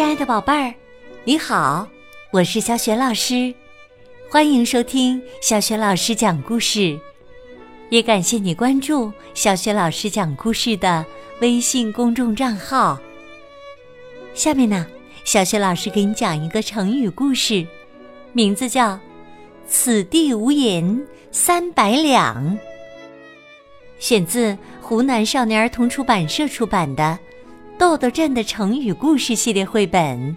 亲爱的宝贝儿，你好，我是小雪老师，欢迎收听小雪老师讲故事，也感谢你关注小雪老师讲故事的微信公众账号。下面呢，小雪老师给你讲一个成语故事，名字叫“此地无银三百两”，选自湖南少年儿童出版社出版的。豆豆镇的成语故事系列绘本，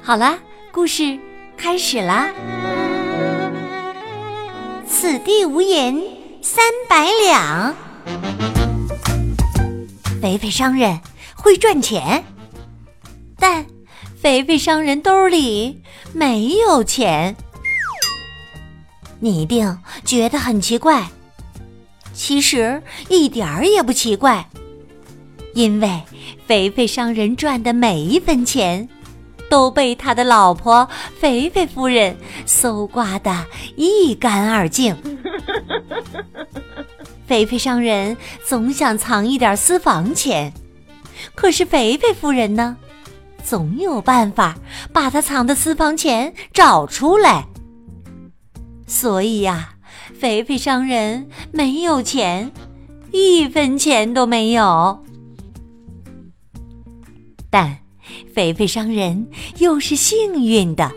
好啦，故事开始啦！此地无银三百两，肥肥商人会赚钱，但肥肥商人兜里没有钱。你一定觉得很奇怪，其实一点儿也不奇怪。因为肥肥商人赚的每一分钱，都被他的老婆肥肥夫人搜刮的一干二净。肥肥商人总想藏一点私房钱，可是肥肥夫人呢，总有办法把他藏的私房钱找出来。所以呀，肥肥商人没有钱，一分钱都没有。但肥肥商人又是幸运的，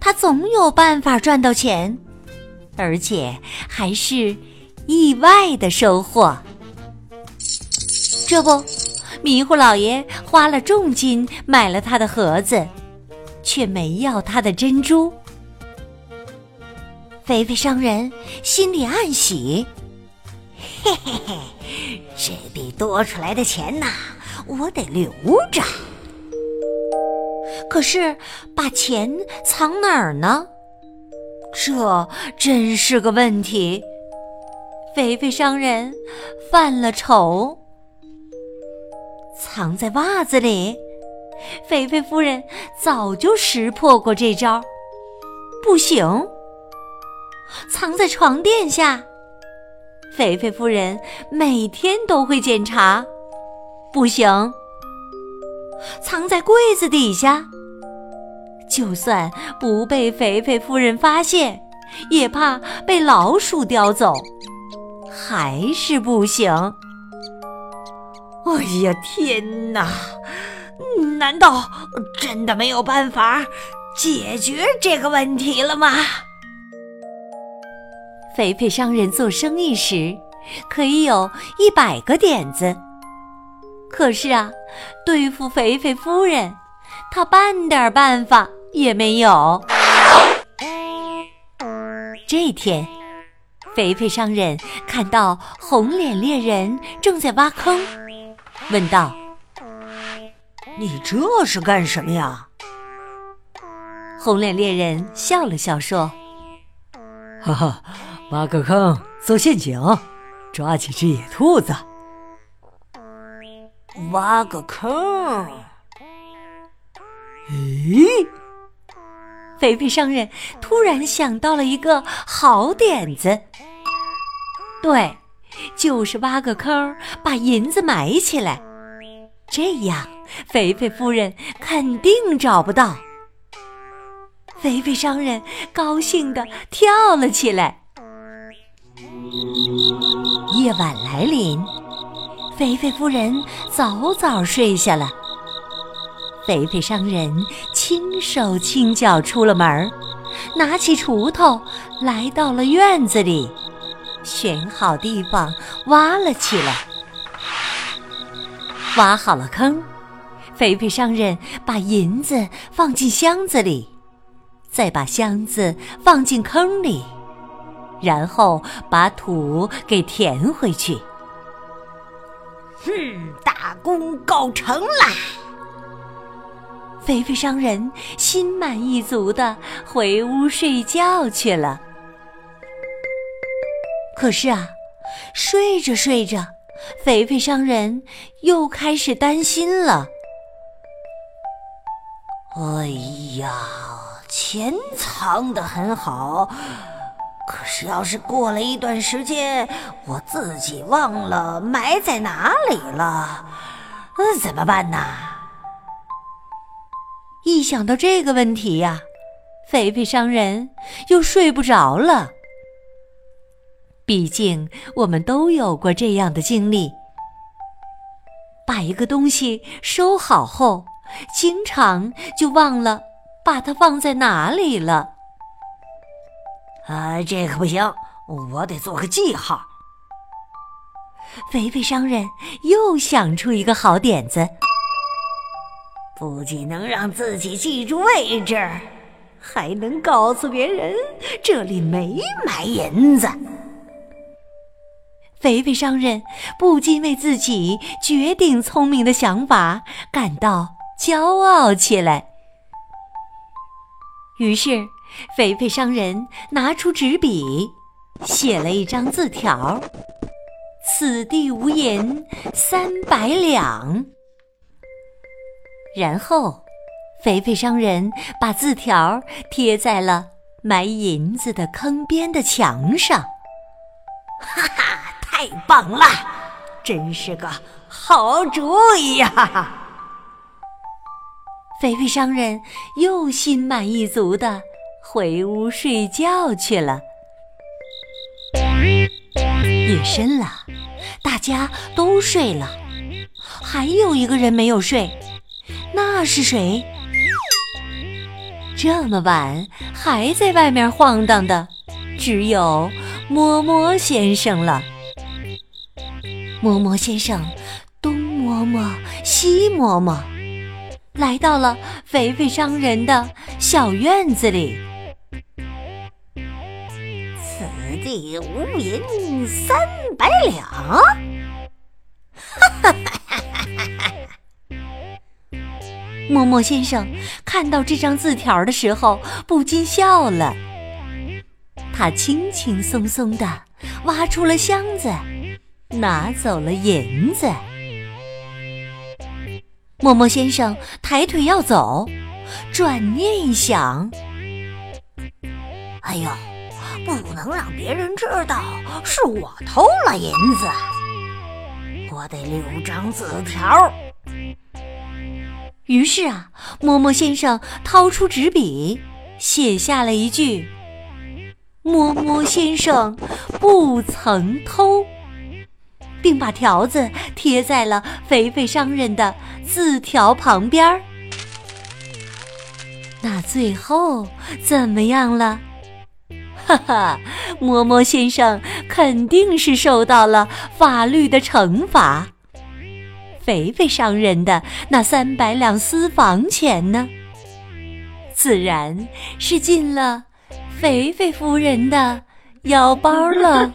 他总有办法赚到钱，而且还是意外的收获。这不，迷糊老爷花了重金买了他的盒子，却没要他的珍珠。肥肥商人心里暗喜，嘿嘿嘿，这笔多出来的钱呐！我得留着，可是把钱藏哪儿呢？这真是个问题。肥肥商人犯了愁，藏在袜子里。肥肥夫人早就识破过这招，不行。藏在床垫下，肥肥夫人每天都会检查。不行，藏在柜子底下。就算不被肥肥夫人发现，也怕被老鼠叼走，还是不行。哎呀，天哪！难道真的没有办法解决这个问题了吗？肥肥商人做生意时，可以有一百个点子。可是啊，对付肥肥夫人，他半点办法也没有。这天，肥肥商人看到红脸猎人正在挖坑，问道：“你这是干什么呀？”红脸猎人笑了笑说：“哈哈，挖个坑做陷阱，抓几只野兔子。”挖个坑？咦！肥肥商人突然想到了一个好点子。对，就是挖个坑，把银子埋起来，这样肥肥夫人肯定找不到。肥肥商人高兴地跳了起来。夜晚来临。肥肥夫人早早睡下了。肥肥商人轻手轻脚出了门，拿起锄头来到了院子里，选好地方挖了起来。挖好了坑，肥肥商人把银子放进箱子里，再把箱子放进坑里，然后把土给填回去。哼，大功告成啦！肥肥商人心满意足的回屋睡觉去了。可是啊，睡着睡着，肥肥商人又开始担心了。哎呀，钱藏得很好。可是，要是过了一段时间，我自己忘了埋在哪里了，那怎么办呢？一想到这个问题呀，肥肥商人又睡不着了。毕竟我们都有过这样的经历：把一个东西收好后，经常就忘了把它放在哪里了。啊，这可不行，我得做个记号。肥肥商人又想出一个好点子。不仅能让自己记住位置，还能告诉别人这里没埋银子。肥肥商人不禁为自己绝顶聪明的想法感到骄傲起来。于是，肥肥商人拿出纸笔，写了一张字条：“此地无银三百两。”然后，肥肥商人把字条贴在了埋银子的坑边的墙上。哈哈，太棒了，真是个好主意呀！肥肥商人又心满意足的回屋睡觉去了。夜深了，大家都睡了，还有一个人没有睡。那是谁？这么晚还在外面晃荡的，只有摸摸先生了。摸摸先生东摸摸西摸摸，来到了肥肥商人的小院子里。无银三百两。哈哈哈！默默先生看到这张字条的时候，不禁笑了。他轻轻松松的挖出了箱子，拿走了银子。默默先生抬腿要走，转念一想：“哎呦，不能让别人知道是我偷了银子，我得留张字条。”于是啊，摸摸先生掏出纸笔，写下了一句：“摸摸先生不曾偷”，并把条子贴在了肥肥商人的字条旁边儿。那最后怎么样了？哈哈，默默先生肯定是受到了法律的惩罚。肥肥商人的那三百两私房钱呢？自然是进了肥肥夫人的腰包了。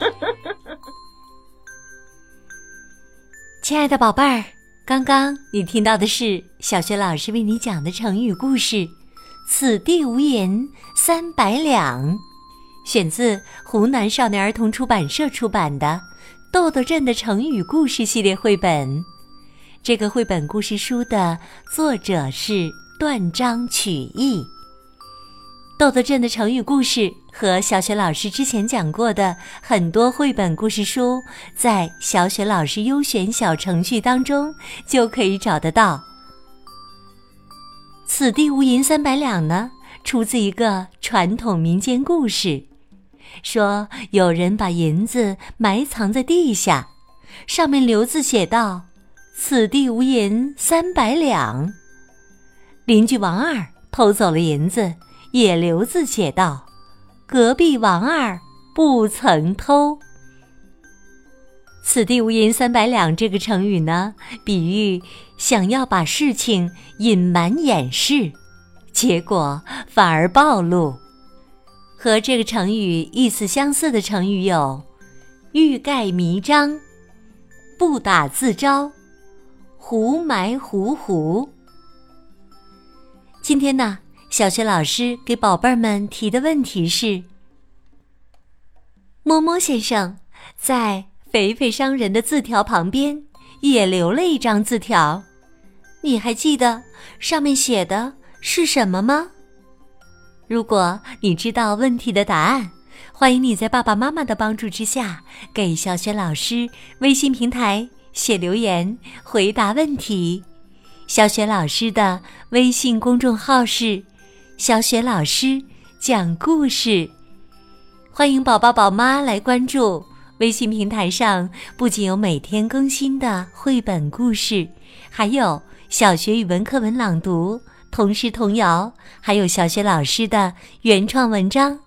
亲爱的宝贝儿，刚刚你听到的是小学老师为你讲的成语故事“此地无银三百两”，选自湖南少年儿童出版社出版的《豆豆镇的成语故事》系列绘本。这个绘本故事书的作者是断章取义。豆豆镇的成语故事和小雪老师之前讲过的很多绘本故事书，在小雪老师优选小程序当中就可以找得到。此地无银三百两呢，出自一个传统民间故事，说有人把银子埋藏在地下，上面留字写道。此地无银三百两。邻居王二偷走了银子，也留字写道：“隔壁王二不曾偷。”此地无银三百两这个成语呢，比喻想要把事情隐瞒掩饰，结果反而暴露。和这个成语意思相似的成语有：欲盖弥彰、不打自招。胡埋糊糊。今天呢，小学老师给宝贝儿们提的问题是：摸摸先生在肥肥商人的字条旁边也留了一张字条，你还记得上面写的是什么吗？如果你知道问题的答案，欢迎你在爸爸妈妈的帮助之下给小雪老师微信平台。写留言回答问题，小雪老师的微信公众号是“小雪老师讲故事”，欢迎宝宝宝妈来关注。微信平台上不仅有每天更新的绘本故事，还有小学语文课文朗读、童诗童谣，还有小学老师的原创文章。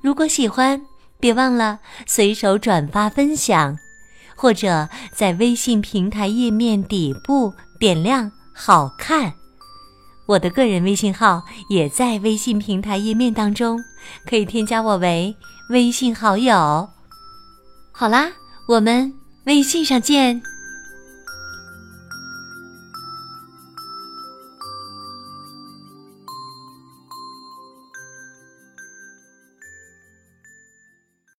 如果喜欢，别忘了随手转发分享，或者在微信平台页面底部点亮“好看”。我的个人微信号也在微信平台页面当中，可以添加我为微信好友。好啦，我们微信上见。